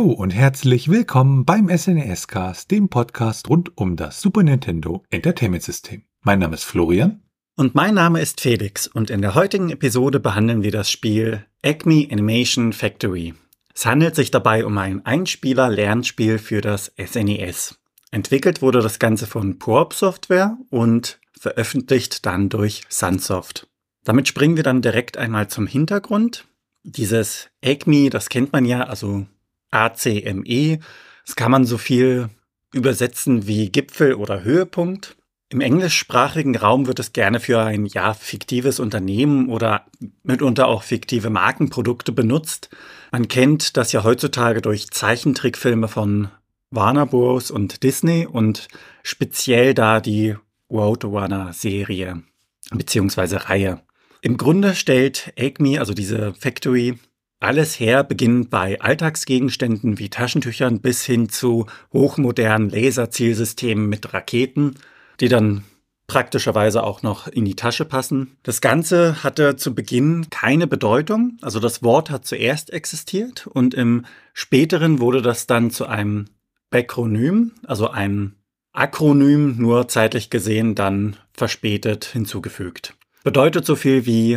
Hallo und herzlich willkommen beim SNES Cast, dem Podcast rund um das Super Nintendo Entertainment System. Mein Name ist Florian. Und mein Name ist Felix und in der heutigen Episode behandeln wir das Spiel Acme Animation Factory. Es handelt sich dabei um ein Einspieler-Lernspiel für das SNES. Entwickelt wurde das Ganze von Proop Software und veröffentlicht dann durch Sunsoft. Damit springen wir dann direkt einmal zum Hintergrund. Dieses Acme, das kennt man ja, also ACME, das kann man so viel übersetzen wie Gipfel oder Höhepunkt. Im englischsprachigen Raum wird es gerne für ein ja fiktives Unternehmen oder mitunter auch fiktive Markenprodukte benutzt. Man kennt das ja heutzutage durch Zeichentrickfilme von Warner Bros. und Disney und speziell da die Roadrunner-Serie bzw. Reihe. Im Grunde stellt Acme, also diese Factory, alles her, beginnend bei Alltagsgegenständen wie Taschentüchern bis hin zu hochmodernen Laserzielsystemen mit Raketen, die dann praktischerweise auch noch in die Tasche passen. Das Ganze hatte zu Beginn keine Bedeutung, also das Wort hat zuerst existiert und im späteren wurde das dann zu einem Bakronym, also einem Akronym, nur zeitlich gesehen dann verspätet hinzugefügt. Bedeutet so viel wie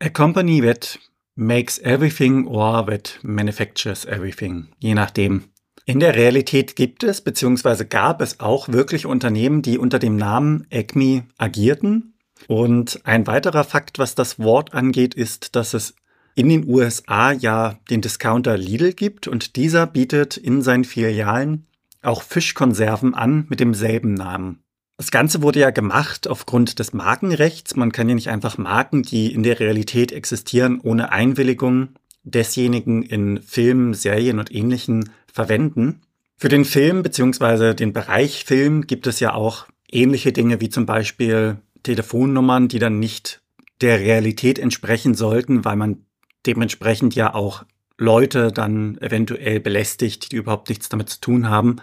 a company that makes everything or that manufactures everything, je nachdem. In der Realität gibt es bzw. gab es auch wirklich Unternehmen, die unter dem Namen Acme agierten. Und ein weiterer Fakt, was das Wort angeht, ist, dass es in den USA ja den Discounter Lidl gibt und dieser bietet in seinen Filialen auch Fischkonserven an mit demselben Namen. Das Ganze wurde ja gemacht aufgrund des Markenrechts. Man kann ja nicht einfach Marken, die in der Realität existieren, ohne Einwilligung desjenigen in Filmen, Serien und ähnlichen verwenden. Für den Film bzw. den Bereich Film gibt es ja auch ähnliche Dinge wie zum Beispiel Telefonnummern, die dann nicht der Realität entsprechen sollten, weil man dementsprechend ja auch Leute dann eventuell belästigt, die überhaupt nichts damit zu tun haben.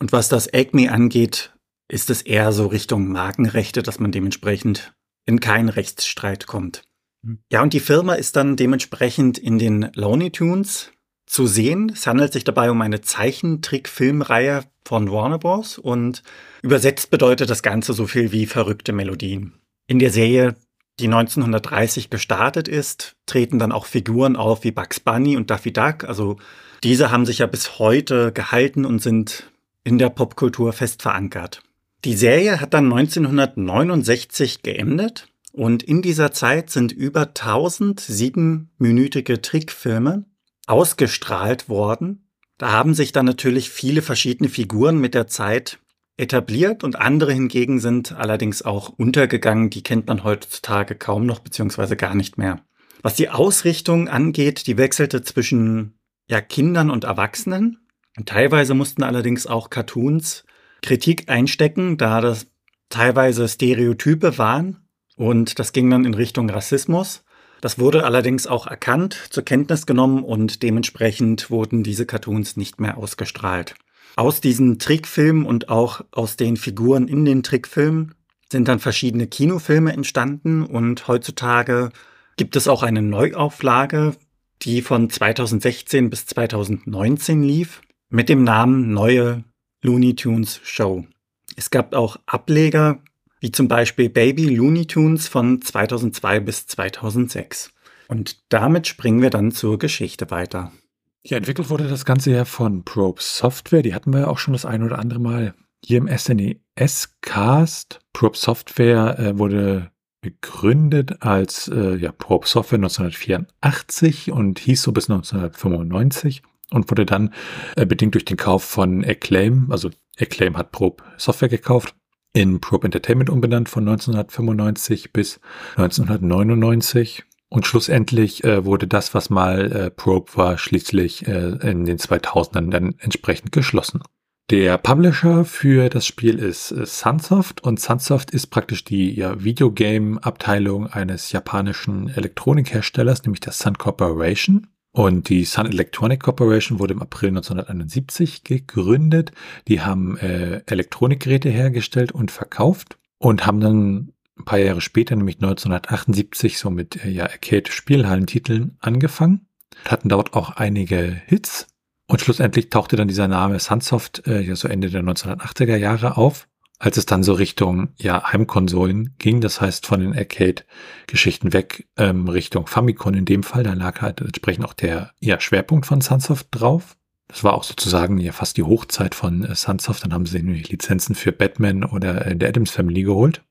Und was das Acme angeht, ist es eher so Richtung Markenrechte, dass man dementsprechend in keinen Rechtsstreit kommt. Hm. Ja, und die Firma ist dann dementsprechend in den Looney Tunes zu sehen. Es handelt sich dabei um eine Zeichentrickfilmreihe von Warner Bros. und übersetzt bedeutet das Ganze so viel wie verrückte Melodien. In der Serie, die 1930 gestartet ist, treten dann auch Figuren auf wie Bugs Bunny und Daffy Duck. Also diese haben sich ja bis heute gehalten und sind in der Popkultur fest verankert. Die Serie hat dann 1969 geendet und in dieser Zeit sind über 1000 siebenminütige Trickfilme ausgestrahlt worden. Da haben sich dann natürlich viele verschiedene Figuren mit der Zeit etabliert und andere hingegen sind allerdings auch untergegangen. Die kennt man heutzutage kaum noch beziehungsweise gar nicht mehr. Was die Ausrichtung angeht, die wechselte zwischen ja, Kindern und Erwachsenen. Und teilweise mussten allerdings auch Cartoons Kritik einstecken, da das teilweise Stereotype waren und das ging dann in Richtung Rassismus. Das wurde allerdings auch erkannt, zur Kenntnis genommen und dementsprechend wurden diese Cartoons nicht mehr ausgestrahlt. Aus diesen Trickfilmen und auch aus den Figuren in den Trickfilmen sind dann verschiedene Kinofilme entstanden und heutzutage gibt es auch eine Neuauflage, die von 2016 bis 2019 lief, mit dem Namen Neue Looney Tunes Show. Es gab auch Ableger wie zum Beispiel Baby Looney Tunes von 2002 bis 2006. Und damit springen wir dann zur Geschichte weiter. Ja, entwickelt wurde das Ganze ja von Probe Software. Die hatten wir ja auch schon das ein oder andere Mal hier im SNES-Cast. Probe Software äh, wurde gegründet als äh, ja, Probe Software 1984 und hieß so bis 1995 und wurde dann äh, bedingt durch den Kauf von Acclaim, also Acclaim hat Probe Software gekauft, in Probe Entertainment umbenannt von 1995 bis 1999. Und schlussendlich äh, wurde das, was mal äh, Probe war, schließlich äh, in den 2000ern dann entsprechend geschlossen. Der Publisher für das Spiel ist äh, Sunsoft und Sunsoft ist praktisch die ja, Videogame-Abteilung eines japanischen Elektronikherstellers, nämlich der Sun Corporation. Und die Sun Electronic Corporation wurde im April 1971 gegründet. Die haben äh, Elektronikgeräte hergestellt und verkauft und haben dann ein paar Jahre später, nämlich 1978, so mit äh, ja, Arcade-Spielhallentiteln angefangen. Hatten dort auch einige Hits. Und schlussendlich tauchte dann dieser Name Sunsoft äh, ja so Ende der 1980er Jahre auf, als es dann so Richtung ja Heimkonsolen ging, das heißt von den Arcade-Geschichten weg ähm, Richtung Famicom in dem Fall, da lag halt entsprechend auch der ja, Schwerpunkt von Sunsoft drauf. Das war auch sozusagen ja fast die Hochzeit von äh, Sunsoft. Dann haben sie die Lizenzen für Batman oder äh, der Adams Family geholt.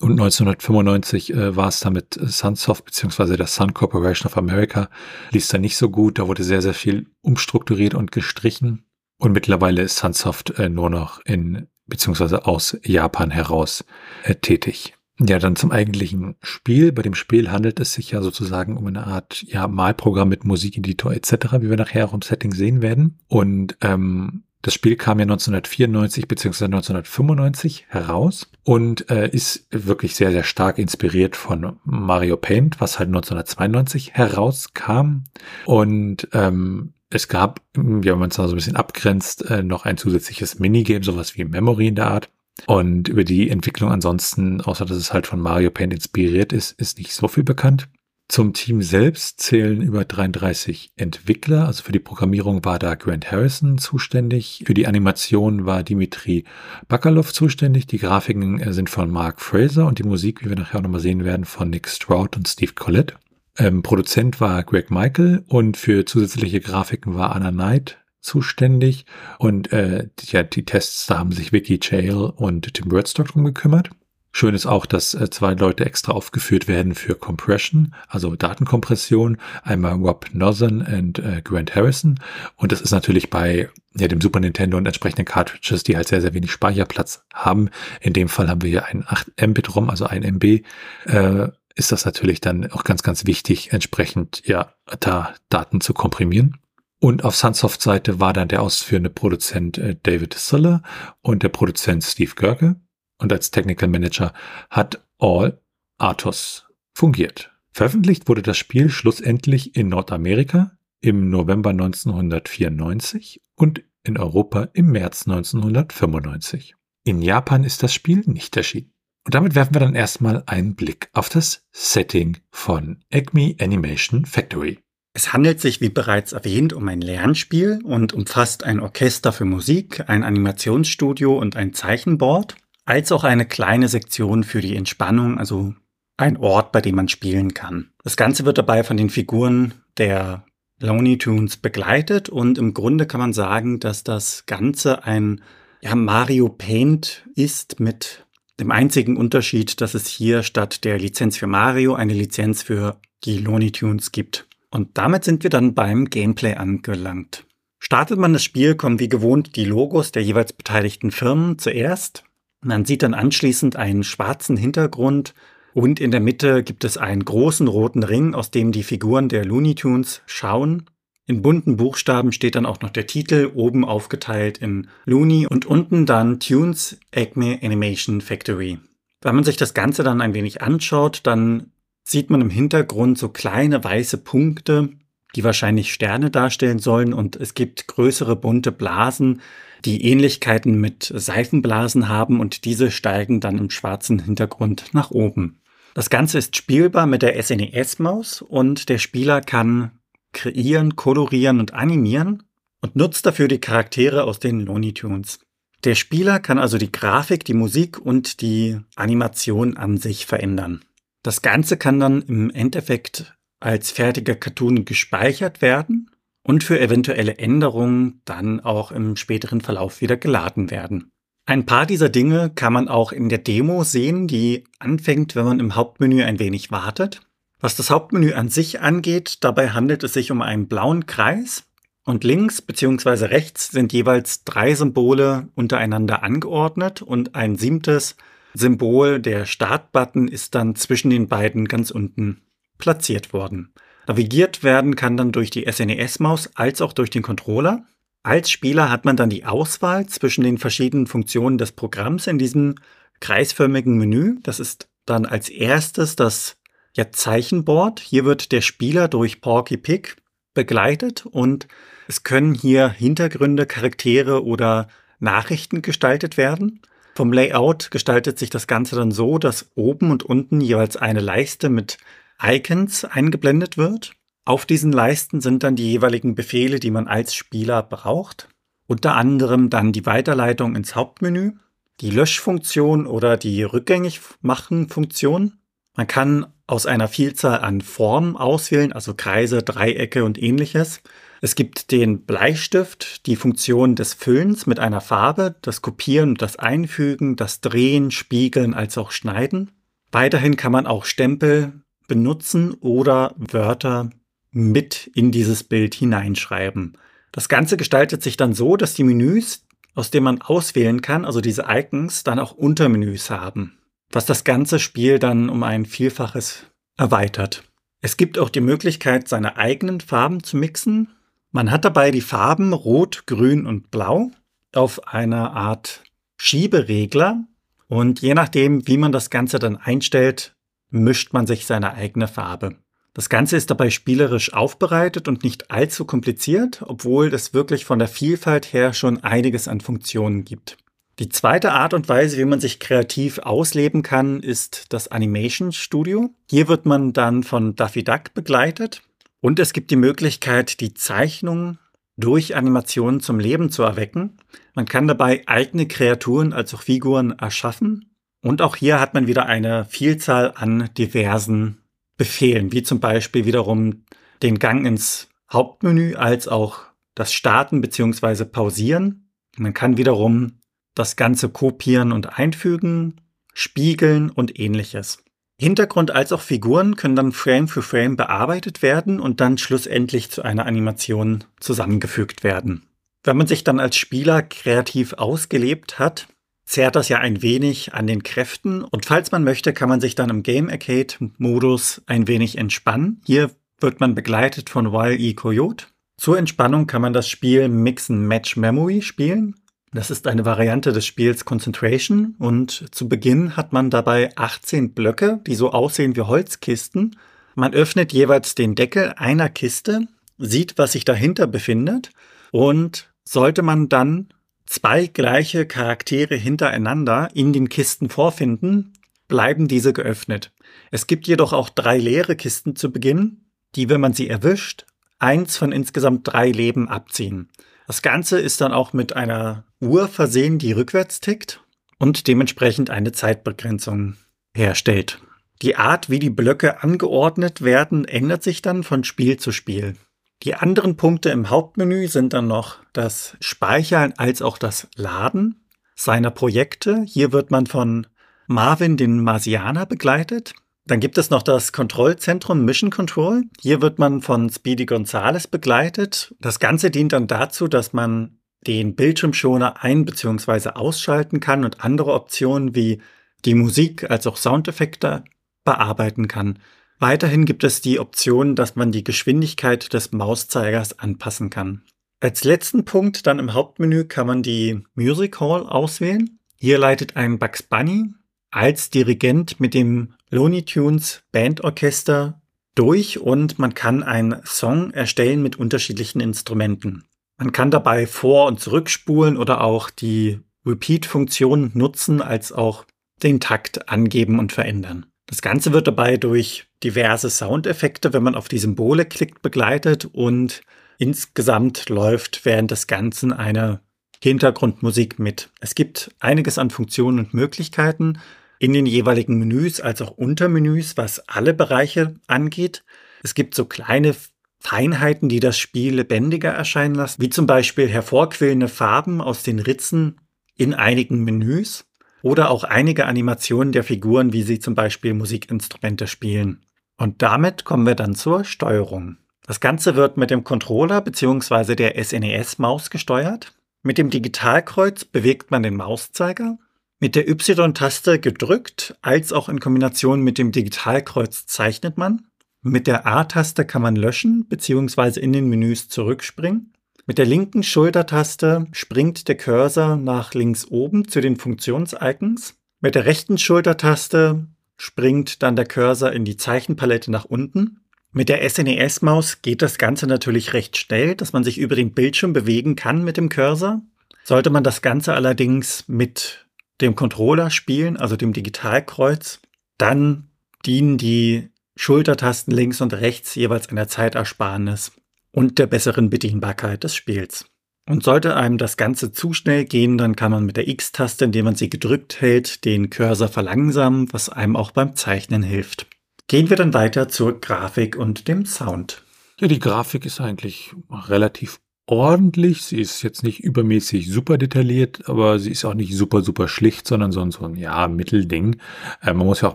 Und 1995 äh, war es damit äh, Sunsoft beziehungsweise der Sun Corporation of America lief da nicht so gut. Da wurde sehr, sehr viel umstrukturiert und gestrichen. Und mittlerweile ist Sunsoft äh, nur noch in beziehungsweise aus Japan heraus äh, tätig. Ja, dann zum eigentlichen Spiel. Bei dem Spiel handelt es sich ja sozusagen um eine Art ja, Malprogramm mit Musikeditor etc., wie wir nachher auch im Setting sehen werden. Und ähm, das Spiel kam ja 1994 bzw. 1995 heraus und äh, ist wirklich sehr, sehr stark inspiriert von Mario Paint, was halt 1992 herauskam. Und ähm, es gab, wenn man es so ein bisschen abgrenzt, äh, noch ein zusätzliches Minigame, sowas wie Memory in der Art. Und über die Entwicklung ansonsten, außer dass es halt von Mario Paint inspiriert ist, ist nicht so viel bekannt. Zum Team selbst zählen über 33 Entwickler. Also für die Programmierung war da Grant Harrison zuständig. Für die Animation war Dimitri Bakalov zuständig. Die Grafiken äh, sind von Mark Fraser und die Musik, wie wir nachher nochmal sehen werden, von Nick Stroud und Steve Collette. Ähm, Produzent war Greg Michael und für zusätzliche Grafiken war Anna Knight zuständig. Und äh, ja, die Tests, da haben sich Vicky Chael und Tim Birdstock drum gekümmert. Schön ist auch, dass äh, zwei Leute extra aufgeführt werden für Compression, also Datenkompression. Einmal Rob Northern und äh, Grant Harrison. Und das ist natürlich bei ja, dem Super Nintendo und entsprechenden Cartridges, die halt sehr, sehr wenig Speicherplatz haben. In dem Fall haben wir hier ein 8 Mbit ROM, also ein MB. Äh, ist das natürlich dann auch ganz, ganz wichtig, entsprechend ja da Daten zu komprimieren. Und auf Sunsoft Seite war dann der ausführende Produzent äh, David Suller und der Produzent Steve Görke und als Technical Manager hat All Athos fungiert. Veröffentlicht wurde das Spiel schlussendlich in Nordamerika im November 1994 und in Europa im März 1995. In Japan ist das Spiel nicht erschienen. Und damit werfen wir dann erstmal einen Blick auf das Setting von Acme Animation Factory. Es handelt sich, wie bereits erwähnt, um ein Lernspiel und umfasst ein Orchester für Musik, ein Animationsstudio und ein Zeichenboard als auch eine kleine Sektion für die Entspannung, also ein Ort, bei dem man spielen kann. Das Ganze wird dabei von den Figuren der Looney Tunes begleitet und im Grunde kann man sagen, dass das Ganze ein ja, Mario Paint ist mit dem einzigen Unterschied, dass es hier statt der Lizenz für Mario eine Lizenz für die Looney Tunes gibt. Und damit sind wir dann beim Gameplay angelangt. Startet man das Spiel, kommen wie gewohnt die Logos der jeweils beteiligten Firmen zuerst. Man sieht dann anschließend einen schwarzen Hintergrund und in der Mitte gibt es einen großen roten Ring, aus dem die Figuren der Looney Tunes schauen. In bunten Buchstaben steht dann auch noch der Titel, oben aufgeteilt in Looney und unten dann Tunes Acme Animation Factory. Wenn man sich das Ganze dann ein wenig anschaut, dann sieht man im Hintergrund so kleine weiße Punkte, die wahrscheinlich Sterne darstellen sollen und es gibt größere bunte Blasen, die Ähnlichkeiten mit Seifenblasen haben und diese steigen dann im schwarzen Hintergrund nach oben. Das Ganze ist spielbar mit der SNES-Maus und der Spieler kann kreieren, kolorieren und animieren und nutzt dafür die Charaktere aus den Looney Tunes. Der Spieler kann also die Grafik, die Musik und die Animation an sich verändern. Das Ganze kann dann im Endeffekt als fertiger Cartoon gespeichert werden und für eventuelle Änderungen dann auch im späteren Verlauf wieder geladen werden. Ein paar dieser Dinge kann man auch in der Demo sehen, die anfängt, wenn man im Hauptmenü ein wenig wartet. Was das Hauptmenü an sich angeht, dabei handelt es sich um einen blauen Kreis und links bzw. rechts sind jeweils drei Symbole untereinander angeordnet und ein siebtes Symbol, der Startbutton, ist dann zwischen den beiden ganz unten platziert worden. Navigiert werden kann dann durch die SNES-Maus als auch durch den Controller. Als Spieler hat man dann die Auswahl zwischen den verschiedenen Funktionen des Programms in diesem kreisförmigen Menü. Das ist dann als erstes das ja, Zeichenboard. Hier wird der Spieler durch Porky Pig begleitet und es können hier Hintergründe, Charaktere oder Nachrichten gestaltet werden. Vom Layout gestaltet sich das Ganze dann so, dass oben und unten jeweils eine Leiste mit Icons eingeblendet wird. Auf diesen Leisten sind dann die jeweiligen Befehle, die man als Spieler braucht. Unter anderem dann die Weiterleitung ins Hauptmenü, die Löschfunktion oder die Rückgängig-Machen-Funktion. Man kann aus einer Vielzahl an Formen auswählen, also Kreise, Dreiecke und ähnliches. Es gibt den Bleistift, die Funktion des Füllens mit einer Farbe, das Kopieren und das Einfügen, das Drehen, Spiegeln als auch Schneiden. Weiterhin kann man auch Stempel benutzen oder Wörter mit in dieses Bild hineinschreiben. Das Ganze gestaltet sich dann so, dass die Menüs, aus denen man auswählen kann, also diese Icons, dann auch Untermenüs haben, was das ganze Spiel dann um ein Vielfaches erweitert. Es gibt auch die Möglichkeit, seine eigenen Farben zu mixen. Man hat dabei die Farben Rot, Grün und Blau auf einer Art Schieberegler und je nachdem, wie man das Ganze dann einstellt, mischt man sich seine eigene Farbe. Das Ganze ist dabei spielerisch aufbereitet und nicht allzu kompliziert, obwohl es wirklich von der Vielfalt her schon einiges an Funktionen gibt. Die zweite Art und Weise, wie man sich kreativ ausleben kann, ist das Animation Studio. Hier wird man dann von Daffy Duck begleitet und es gibt die Möglichkeit, die Zeichnung durch Animationen zum Leben zu erwecken. Man kann dabei eigene Kreaturen als auch Figuren erschaffen und auch hier hat man wieder eine Vielzahl an diversen Befehlen, wie zum Beispiel wiederum den Gang ins Hauptmenü als auch das Starten bzw. Pausieren. Man kann wiederum das Ganze kopieren und einfügen, spiegeln und ähnliches. Hintergrund als auch Figuren können dann Frame für Frame bearbeitet werden und dann schlussendlich zu einer Animation zusammengefügt werden. Wenn man sich dann als Spieler kreativ ausgelebt hat, zehrt das ja ein wenig an den Kräften. Und falls man möchte, kann man sich dann im Game Arcade Modus ein wenig entspannen. Hier wird man begleitet von Wile-E Coyote. Zur Entspannung kann man das Spiel Mix and Match Memory spielen. Das ist eine Variante des Spiels Concentration und zu Beginn hat man dabei 18 Blöcke, die so aussehen wie Holzkisten. Man öffnet jeweils den Deckel einer Kiste, sieht, was sich dahinter befindet und sollte man dann zwei gleiche Charaktere hintereinander in den Kisten vorfinden, bleiben diese geöffnet. Es gibt jedoch auch drei leere Kisten zu Beginn, die, wenn man sie erwischt, eins von insgesamt drei Leben abziehen. Das Ganze ist dann auch mit einer Uhr versehen, die rückwärts tickt und dementsprechend eine Zeitbegrenzung herstellt. Die Art, wie die Blöcke angeordnet werden, ändert sich dann von Spiel zu Spiel. Die anderen Punkte im Hauptmenü sind dann noch das Speichern als auch das Laden seiner Projekte. Hier wird man von Marvin, den Marsianer, begleitet. Dann gibt es noch das Kontrollzentrum Mission Control. Hier wird man von Speedy Gonzales begleitet. Das Ganze dient dann dazu, dass man den Bildschirmschoner ein- bzw. ausschalten kann und andere Optionen wie die Musik als auch Soundeffekte bearbeiten kann. Weiterhin gibt es die Option, dass man die Geschwindigkeit des Mauszeigers anpassen kann. Als letzten Punkt dann im Hauptmenü kann man die Music Hall auswählen. Hier leitet ein Bugs Bunny als Dirigent mit dem Looney Tunes Bandorchester durch und man kann einen Song erstellen mit unterschiedlichen Instrumenten. Man kann dabei vor- und zurückspulen oder auch die Repeat-Funktion nutzen, als auch den Takt angeben und verändern. Das Ganze wird dabei durch diverse Soundeffekte, wenn man auf die Symbole klickt, begleitet und insgesamt läuft während des Ganzen eine Hintergrundmusik mit. Es gibt einiges an Funktionen und Möglichkeiten in den jeweiligen Menüs als auch Untermenüs, was alle Bereiche angeht. Es gibt so kleine Feinheiten, die das Spiel lebendiger erscheinen lassen, wie zum Beispiel hervorquillende Farben aus den Ritzen in einigen Menüs oder auch einige Animationen der Figuren, wie sie zum Beispiel Musikinstrumente spielen. Und damit kommen wir dann zur Steuerung. Das Ganze wird mit dem Controller bzw. der SNES-Maus gesteuert. Mit dem Digitalkreuz bewegt man den Mauszeiger. Mit der Y-Taste gedrückt, als auch in Kombination mit dem Digitalkreuz zeichnet man. Mit der A-Taste kann man löschen bzw. in den Menüs zurückspringen. Mit der linken Schultertaste springt der Cursor nach links oben zu den Funktions-Icons. Mit der rechten Schultertaste springt dann der Cursor in die Zeichenpalette nach unten. Mit der SNES-Maus geht das Ganze natürlich recht schnell, dass man sich über den Bildschirm bewegen kann mit dem Cursor. Sollte man das Ganze allerdings mit dem Controller spielen, also dem Digitalkreuz, dann dienen die Schultertasten links und rechts jeweils einer Zeitersparnis und der besseren Bedienbarkeit des Spiels. Und sollte einem das Ganze zu schnell gehen, dann kann man mit der X-Taste, indem man sie gedrückt hält, den Cursor verlangsamen, was einem auch beim Zeichnen hilft. Gehen wir dann weiter zur Grafik und dem Sound. Ja, die Grafik ist eigentlich relativ ordentlich. Sie ist jetzt nicht übermäßig super detailliert, aber sie ist auch nicht super, super schlicht, sondern so ein, so ein ja, Mittelding. Äh, man muss ja auch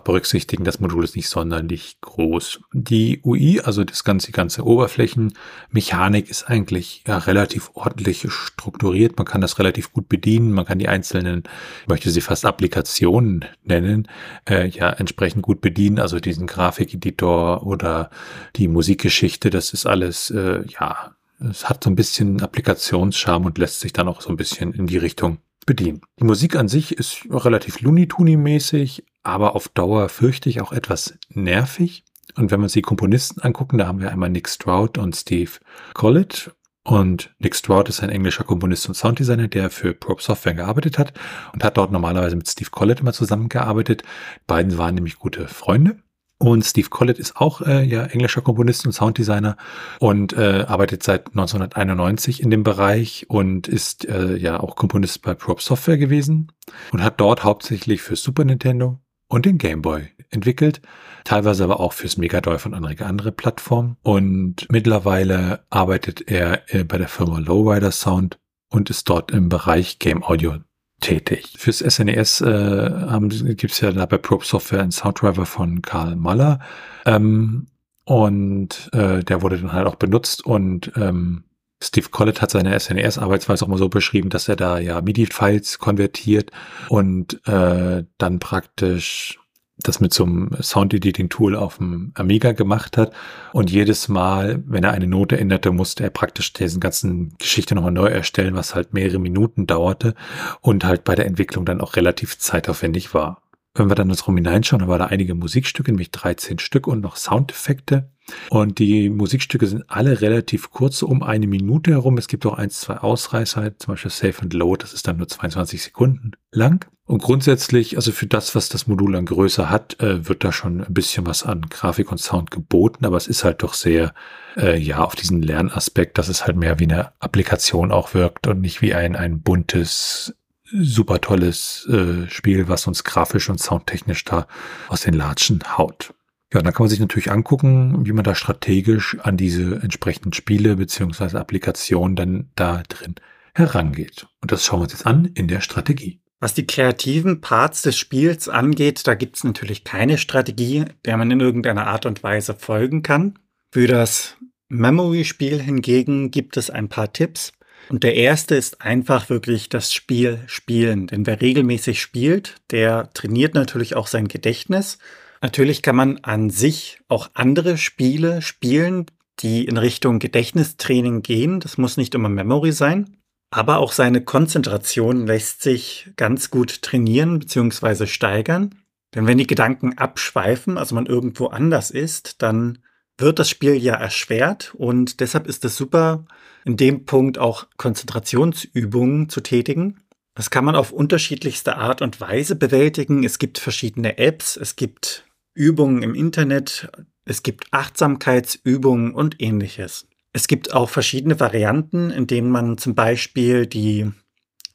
berücksichtigen, das Modul ist nicht sonderlich groß. Die UI, also das ganze, die ganze Oberflächenmechanik ist eigentlich ja, relativ ordentlich strukturiert. Man kann das relativ gut bedienen. Man kann die einzelnen, ich möchte sie fast Applikationen nennen, äh, ja, entsprechend gut bedienen. Also diesen Grafikeditor oder die Musikgeschichte, das ist alles, äh, ja, es hat so ein bisschen Applikationscharme und lässt sich dann auch so ein bisschen in die Richtung bedienen. Die Musik an sich ist relativ Looney mäßig aber auf Dauer fürchte ich auch etwas nervig. Und wenn wir uns die Komponisten angucken, da haben wir einmal Nick Stroud und Steve Collett. Und Nick Stroud ist ein englischer Komponist und Sounddesigner, der für Probe Software gearbeitet hat und hat dort normalerweise mit Steve Collett immer zusammengearbeitet. Beiden waren nämlich gute Freunde. Und Steve Collett ist auch äh, ja englischer Komponist und Sounddesigner und äh, arbeitet seit 1991 in dem Bereich und ist äh, ja auch Komponist bei Prop Software gewesen und hat dort hauptsächlich für Super Nintendo und den Game Boy entwickelt, teilweise aber auch fürs Mega Drive und andere, andere Plattformen. Und mittlerweile arbeitet er äh, bei der Firma Lowrider Sound und ist dort im Bereich Game Audio tätig. Fürs SNES e äh, gibt es ja da bei Probe Software einen Sounddriver von Karl Maller. Ähm, und äh, der wurde dann halt auch benutzt und ähm, Steve Collett hat seine SNES-Arbeitsweise auch mal so beschrieben, dass er da ja MIDI-Files konvertiert und äh, dann praktisch das mit so einem Sound-Editing-Tool auf dem Amiga gemacht hat. Und jedes Mal, wenn er eine Note änderte, musste er praktisch diesen ganzen Geschichte nochmal neu erstellen, was halt mehrere Minuten dauerte und halt bei der Entwicklung dann auch relativ zeitaufwendig war. Wenn wir dann ins Rum hineinschauen, dann war da einige Musikstücke, nämlich 13 Stück und noch Soundeffekte. Und die Musikstücke sind alle relativ kurz, um eine Minute herum. Es gibt auch ein, zwei Ausreißer, zum Beispiel Safe and Load, das ist dann nur 22 Sekunden lang. Und grundsätzlich, also für das, was das Modul an Größe hat, äh, wird da schon ein bisschen was an Grafik und Sound geboten, aber es ist halt doch sehr, äh, ja, auf diesen Lernaspekt, dass es halt mehr wie eine Applikation auch wirkt und nicht wie ein, ein buntes, super tolles äh, Spiel, was uns grafisch und soundtechnisch da aus den Latschen haut. Ja, dann kann man sich natürlich angucken, wie man da strategisch an diese entsprechenden Spiele beziehungsweise Applikationen dann da drin herangeht. Und das schauen wir uns jetzt an in der Strategie. Was die kreativen Parts des Spiels angeht, da gibt es natürlich keine Strategie, der man in irgendeiner Art und Weise folgen kann. Für das Memory-Spiel hingegen gibt es ein paar Tipps. Und der erste ist einfach wirklich das Spiel spielen. Denn wer regelmäßig spielt, der trainiert natürlich auch sein Gedächtnis Natürlich kann man an sich auch andere Spiele spielen, die in Richtung Gedächtnistraining gehen. Das muss nicht immer Memory sein. Aber auch seine Konzentration lässt sich ganz gut trainieren bzw. steigern. Denn wenn die Gedanken abschweifen, also man irgendwo anders ist, dann wird das Spiel ja erschwert und deshalb ist es super, in dem Punkt auch Konzentrationsübungen zu tätigen. Das kann man auf unterschiedlichste Art und Weise bewältigen. Es gibt verschiedene Apps, es gibt Übungen im Internet, es gibt Achtsamkeitsübungen und ähnliches. Es gibt auch verschiedene Varianten, in denen man zum Beispiel die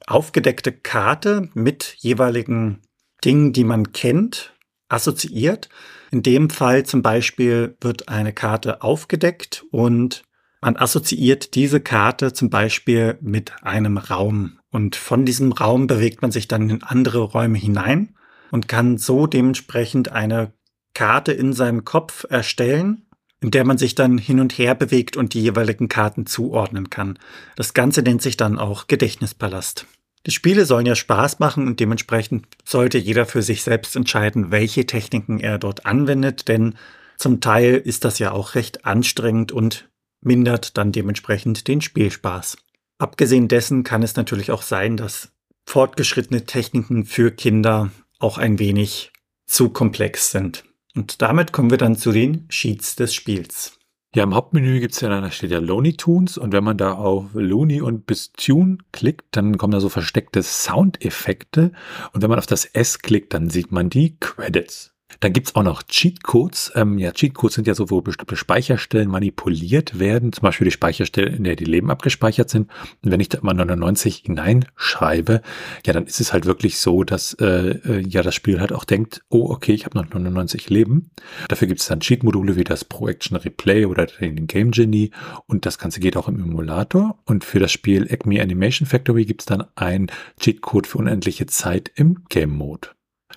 aufgedeckte Karte mit jeweiligen Dingen, die man kennt, assoziiert. In dem Fall zum Beispiel wird eine Karte aufgedeckt und man assoziiert diese Karte zum Beispiel mit einem Raum. Und von diesem Raum bewegt man sich dann in andere Räume hinein und kann so dementsprechend eine Karte in seinem Kopf erstellen, in der man sich dann hin und her bewegt und die jeweiligen Karten zuordnen kann. Das Ganze nennt sich dann auch Gedächtnispalast. Die Spiele sollen ja Spaß machen und dementsprechend sollte jeder für sich selbst entscheiden, welche Techniken er dort anwendet, denn zum Teil ist das ja auch recht anstrengend und mindert dann dementsprechend den Spielspaß. Abgesehen dessen kann es natürlich auch sein, dass fortgeschrittene Techniken für Kinder auch ein wenig zu komplex sind. Und damit kommen wir dann zu den Sheets des Spiels. Ja, im Hauptmenü gibt es ja, da steht ja Looney Tunes und wenn man da auf Looney und bis Tune klickt, dann kommen da so versteckte Soundeffekte und wenn man auf das S klickt, dann sieht man die Credits. Dann gibt's auch noch Cheatcodes. Ähm, ja, Cheatcodes sind ja so, wo bestimmte Speicherstellen manipuliert werden. Zum Beispiel die Speicherstelle, in der die Leben abgespeichert sind. Und wenn ich da mal 99 hineinschreibe, ja, dann ist es halt wirklich so, dass äh, äh ja das Spiel halt auch denkt, oh, okay, ich habe noch 99 Leben. Dafür gibt's dann Cheat-Module wie das Pro Action Replay oder den Game Genie. Und das Ganze geht auch im Emulator. Und für das Spiel Acme Animation Factory gibt's dann ein Cheatcode für unendliche Zeit im Game Mode.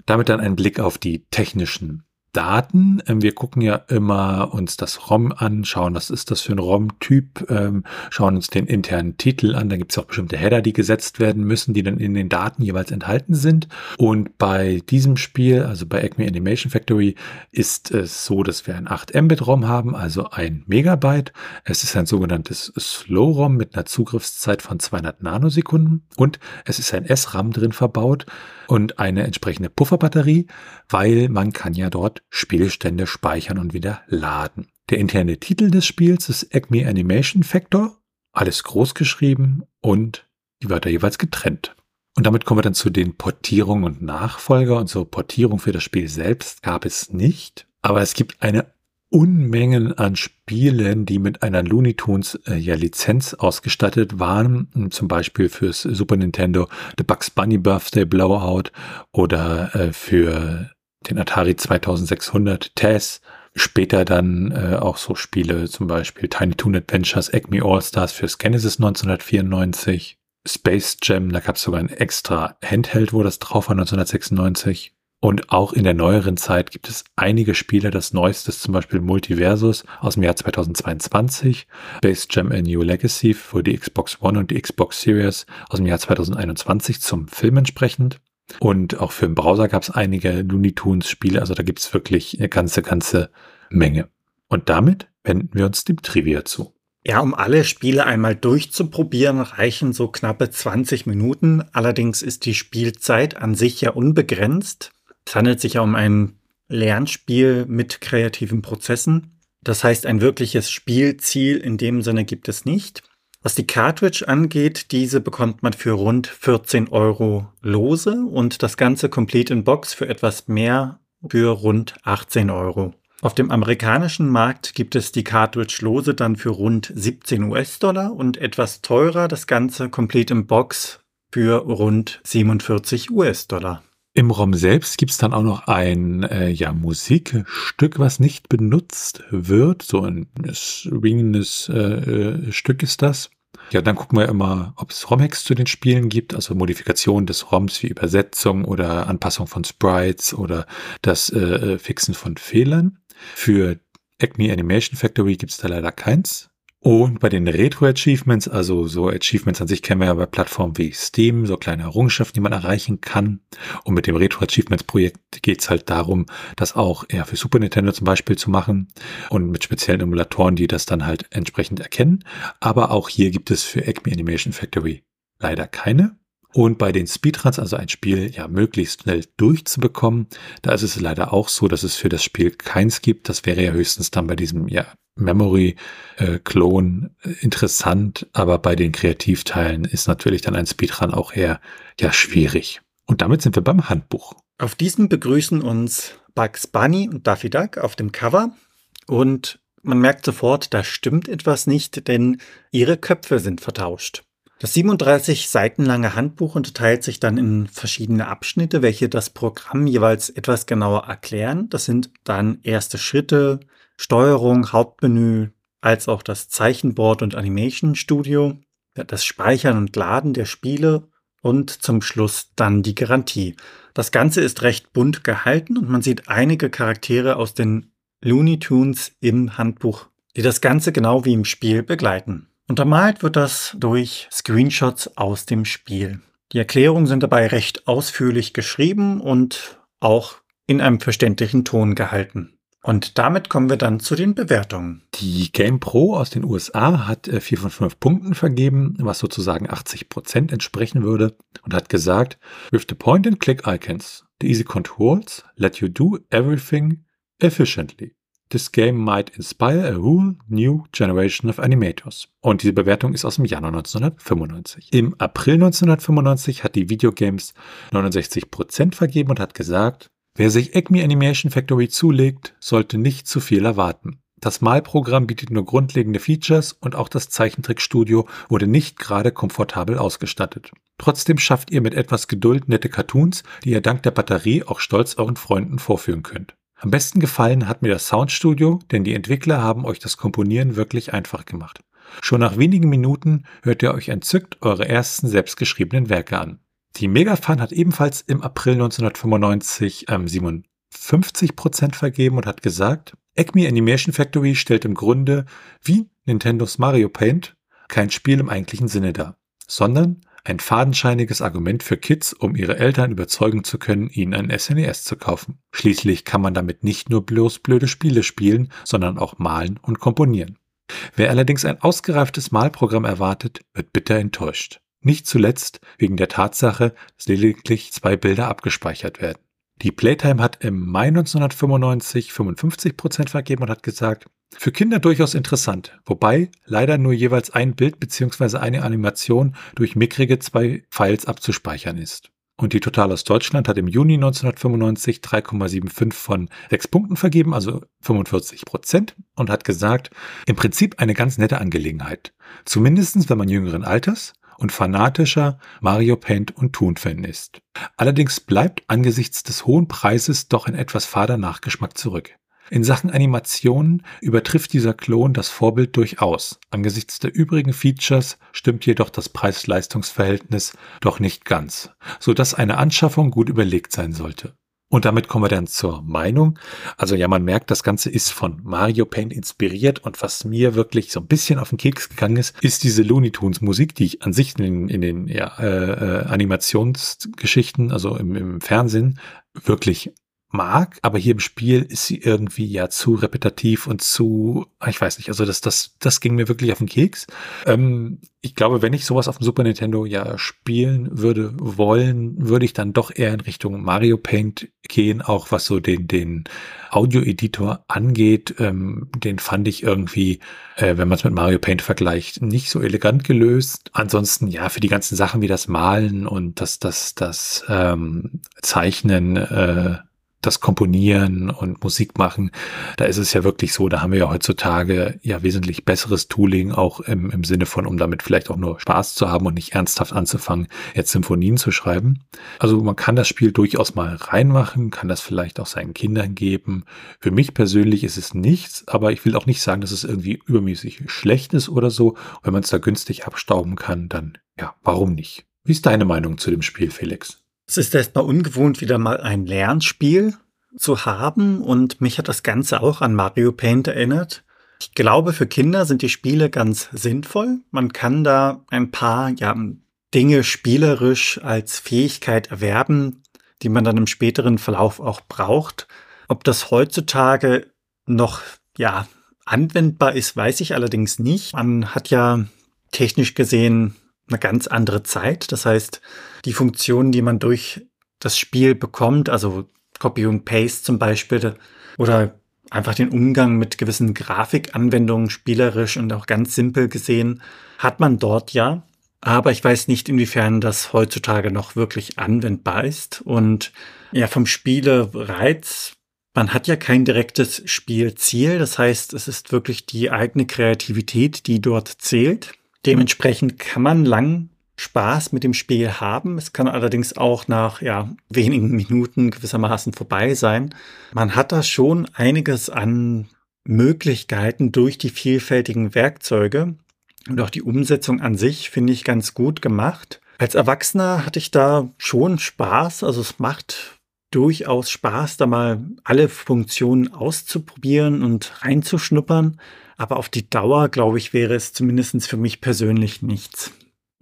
Damit dann ein Blick auf die technischen Daten. Ähm, wir gucken ja immer uns das ROM an, schauen, was ist das für ein ROM-Typ, ähm, schauen uns den internen Titel an. Da gibt es auch bestimmte Header, die gesetzt werden müssen, die dann in den Daten jeweils enthalten sind. Und bei diesem Spiel, also bei Acme Animation Factory, ist es so, dass wir ein 8 Mbit ROM haben, also ein Megabyte. Es ist ein sogenanntes Slow ROM mit einer Zugriffszeit von 200 Nanosekunden und es ist ein SRAM drin verbaut und eine entsprechende Pufferbatterie, weil man kann ja dort Spielstände speichern und wieder laden. Der interne Titel des Spiels ist Acme Animation Factor, alles groß geschrieben und die Wörter jeweils getrennt. Und damit kommen wir dann zu den Portierungen und Nachfolger. Und so Portierung für das Spiel selbst gab es nicht. Aber es gibt eine Unmengen an Spielen, die mit einer Looney Tunes äh, ja, Lizenz ausgestattet waren. Zum Beispiel fürs Super Nintendo The Bugs Bunny Birthday Blowout oder äh, für den Atari 2600 TES. Später dann äh, auch so Spiele, zum Beispiel Tiny Toon Adventures, Acme All Stars fürs Genesis 1994. Space Jam, da gab es sogar ein extra Handheld, wo das drauf war, 1996. Und auch in der neueren Zeit gibt es einige Spiele. Das neueste ist zum Beispiel Multiversus aus dem Jahr 2022, Base Jam A New Legacy für die Xbox One und die Xbox Series aus dem Jahr 2021 zum Film entsprechend. Und auch für den Browser gab es einige Looney Tunes Spiele. Also da gibt es wirklich eine ganze, ganze Menge. Und damit wenden wir uns dem Trivia zu. Ja, um alle Spiele einmal durchzuprobieren, reichen so knappe 20 Minuten. Allerdings ist die Spielzeit an sich ja unbegrenzt. Es handelt sich ja um ein Lernspiel mit kreativen Prozessen. Das heißt, ein wirkliches Spielziel in dem Sinne gibt es nicht. Was die Cartridge angeht, diese bekommt man für rund 14 Euro lose und das Ganze Complete in Box für etwas mehr für rund 18 Euro. Auf dem amerikanischen Markt gibt es die Cartridge lose dann für rund 17 US-Dollar und etwas teurer das Ganze Complete in Box für rund 47 US-Dollar. Im ROM selbst gibt's dann auch noch ein äh, ja, Musikstück, was nicht benutzt wird. So ein swingendes äh, äh, Stück ist das. Ja, dann gucken wir immer, ob es ROM-Hacks zu den Spielen gibt, also Modifikationen des ROMs wie Übersetzung oder Anpassung von Sprites oder das äh, äh Fixen von Fehlern. Für Acme Animation Factory gibt's da leider keins. Und bei den Retro-Achievements, also so Achievements an sich kennen wir ja bei Plattformen wie Steam, so kleine Errungenschaften, die man erreichen kann. Und mit dem Retro-Achievements-Projekt geht es halt darum, das auch eher für Super Nintendo zum Beispiel zu machen und mit speziellen Emulatoren, die das dann halt entsprechend erkennen. Aber auch hier gibt es für Acme Animation Factory leider keine. Und bei den Speedruns, also ein Spiel ja möglichst schnell durchzubekommen, da ist es leider auch so, dass es für das Spiel keins gibt. Das wäre ja höchstens dann bei diesem ja Memory-Clone äh, äh, interessant, aber bei den Kreativteilen ist natürlich dann ein Speedrun auch eher ja schwierig. Und damit sind wir beim Handbuch. Auf diesem begrüßen uns Bugs Bunny und Daffy Duck auf dem Cover und man merkt sofort, da stimmt etwas nicht, denn ihre Köpfe sind vertauscht. Das 37 Seiten lange Handbuch unterteilt sich dann in verschiedene Abschnitte, welche das Programm jeweils etwas genauer erklären. Das sind dann erste Schritte, Steuerung, Hauptmenü, als auch das Zeichenboard und Animation Studio, das Speichern und Laden der Spiele und zum Schluss dann die Garantie. Das Ganze ist recht bunt gehalten und man sieht einige Charaktere aus den Looney Tunes im Handbuch, die das Ganze genau wie im Spiel begleiten. Untermalt wird das durch Screenshots aus dem Spiel. Die Erklärungen sind dabei recht ausführlich geschrieben und auch in einem verständlichen Ton gehalten. Und damit kommen wir dann zu den Bewertungen. Die Game Pro aus den USA hat 4 äh, von 5 Punkten vergeben, was sozusagen 80 Prozent entsprechen würde und hat gesagt, with the point and click icons, the easy controls let you do everything efficiently. This game might inspire a whole new generation of animators. Und diese Bewertung ist aus dem Januar 1995. Im April 1995 hat die Videogames 69% vergeben und hat gesagt, Wer sich Acme Animation Factory zulegt, sollte nicht zu viel erwarten. Das Malprogramm bietet nur grundlegende Features und auch das Zeichentrickstudio wurde nicht gerade komfortabel ausgestattet. Trotzdem schafft ihr mit etwas Geduld nette Cartoons, die ihr dank der Batterie auch stolz euren Freunden vorführen könnt. Am besten gefallen hat mir das Soundstudio, denn die Entwickler haben euch das Komponieren wirklich einfach gemacht. Schon nach wenigen Minuten hört ihr euch entzückt eure ersten selbstgeschriebenen Werke an. Die Megafan hat ebenfalls im April 1995 ähm, 57% vergeben und hat gesagt, Acme Animation Factory stellt im Grunde wie Nintendos Mario Paint kein Spiel im eigentlichen Sinne dar, sondern ein fadenscheiniges Argument für Kids, um ihre Eltern überzeugen zu können, ihnen ein SNES e zu kaufen. Schließlich kann man damit nicht nur bloß blöde Spiele spielen, sondern auch malen und komponieren. Wer allerdings ein ausgereiftes Malprogramm erwartet, wird bitter enttäuscht. Nicht zuletzt wegen der Tatsache, dass lediglich zwei Bilder abgespeichert werden. Die Playtime hat im Mai 1995 55% vergeben und hat gesagt, für Kinder durchaus interessant, wobei leider nur jeweils ein Bild bzw. eine Animation durch mickrige zwei Files abzuspeichern ist. Und die Total aus Deutschland hat im Juni 1995 3,75 von 6 Punkten vergeben, also 45 Prozent, und hat gesagt, im Prinzip eine ganz nette Angelegenheit. Zumindestens, wenn man jüngeren Alters und fanatischer Mario Paint und Toon-Fan ist. Allerdings bleibt angesichts des hohen Preises doch ein etwas fader Nachgeschmack zurück. In Sachen Animationen übertrifft dieser Klon das Vorbild durchaus. Angesichts der übrigen Features stimmt jedoch das Preis-Leistungs-Verhältnis doch nicht ganz, so dass eine Anschaffung gut überlegt sein sollte. Und damit kommen wir dann zur Meinung. Also ja, man merkt, das Ganze ist von Mario Paint inspiriert und was mir wirklich so ein bisschen auf den Keks gegangen ist, ist diese Looney Tunes Musik, die ich an sich in, in den ja, äh, äh Animationsgeschichten, also im, im Fernsehen, wirklich mag, aber hier im Spiel ist sie irgendwie ja zu repetitiv und zu, ich weiß nicht, also das, das, das ging mir wirklich auf den Keks. Ähm, ich glaube, wenn ich sowas auf dem Super Nintendo ja spielen würde wollen, würde ich dann doch eher in Richtung Mario Paint gehen, auch was so den, den Audio-Editor angeht. Ähm, den fand ich irgendwie, äh, wenn man es mit Mario Paint vergleicht, nicht so elegant gelöst. Ansonsten, ja, für die ganzen Sachen wie das Malen und das, das, das ähm, Zeichnen, äh, das Komponieren und Musik machen, da ist es ja wirklich so, da haben wir ja heutzutage ja wesentlich besseres Tooling, auch im, im Sinne von, um damit vielleicht auch nur Spaß zu haben und nicht ernsthaft anzufangen, jetzt Symphonien zu schreiben. Also man kann das Spiel durchaus mal reinmachen, kann das vielleicht auch seinen Kindern geben. Für mich persönlich ist es nichts, aber ich will auch nicht sagen, dass es irgendwie übermäßig schlecht ist oder so. Wenn man es da günstig abstauben kann, dann ja, warum nicht? Wie ist deine Meinung zu dem Spiel, Felix? Es ist erstmal ungewohnt, wieder mal ein Lernspiel zu haben und mich hat das Ganze auch an Mario Paint erinnert. Ich glaube, für Kinder sind die Spiele ganz sinnvoll. Man kann da ein paar ja, Dinge spielerisch als Fähigkeit erwerben, die man dann im späteren Verlauf auch braucht. Ob das heutzutage noch ja, anwendbar ist, weiß ich allerdings nicht. Man hat ja technisch gesehen eine ganz andere Zeit. Das heißt, die Funktionen, die man durch das Spiel bekommt, also Copy und Paste zum Beispiel oder einfach den Umgang mit gewissen Grafikanwendungen spielerisch und auch ganz simpel gesehen, hat man dort ja. Aber ich weiß nicht, inwiefern das heutzutage noch wirklich anwendbar ist. Und ja, vom Spielereiz, man hat ja kein direktes Spielziel. Das heißt, es ist wirklich die eigene Kreativität, die dort zählt. Dementsprechend kann man lang Spaß mit dem Spiel haben. Es kann allerdings auch nach ja, wenigen Minuten gewissermaßen vorbei sein. Man hat da schon einiges an Möglichkeiten durch die vielfältigen Werkzeuge und auch die Umsetzung an sich finde ich ganz gut gemacht. Als Erwachsener hatte ich da schon Spaß. Also es macht durchaus Spaß, da mal alle Funktionen auszuprobieren und reinzuschnuppern. Aber auf die Dauer, glaube ich, wäre es zumindest für mich persönlich nichts.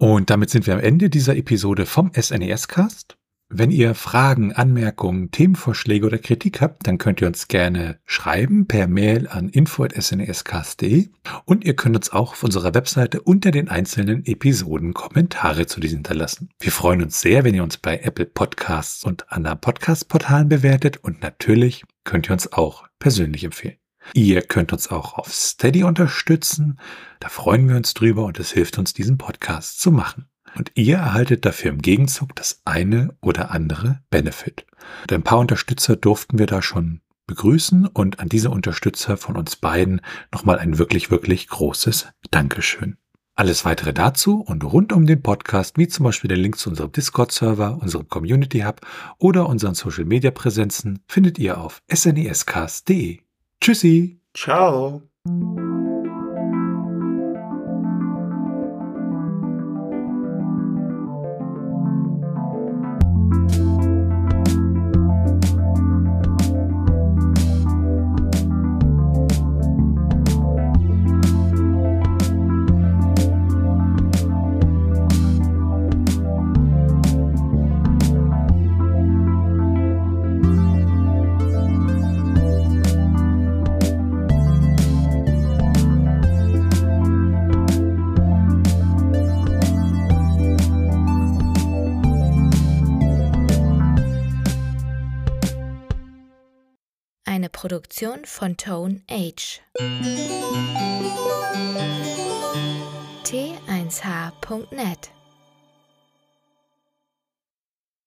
Und damit sind wir am Ende dieser Episode vom SNES-Cast. Wenn ihr Fragen, Anmerkungen, Themenvorschläge oder Kritik habt, dann könnt ihr uns gerne schreiben per Mail an info.snescast.de und ihr könnt uns auch auf unserer Webseite unter den einzelnen Episoden Kommentare zu diesen hinterlassen. Wir freuen uns sehr, wenn ihr uns bei Apple Podcasts und anderen Podcast-Portalen bewertet und natürlich könnt ihr uns auch persönlich empfehlen. Ihr könnt uns auch auf Steady unterstützen. Da freuen wir uns drüber und es hilft uns, diesen Podcast zu machen. und ihr erhaltet dafür im Gegenzug das eine oder andere Benefit. Und ein paar Unterstützer durften wir da schon begrüßen und an diese Unterstützer von uns beiden nochmal ein wirklich, wirklich großes Dankeschön. Alles weitere dazu und rund um den Podcast, wie zum Beispiel der Link zu unserem Discord-Server, unserem Community Hub oder unseren Social-Media-Präsenzen, findet ihr auf snescast.de. Tschüssi! Ciao! Produktion von Tone Age. T1H.net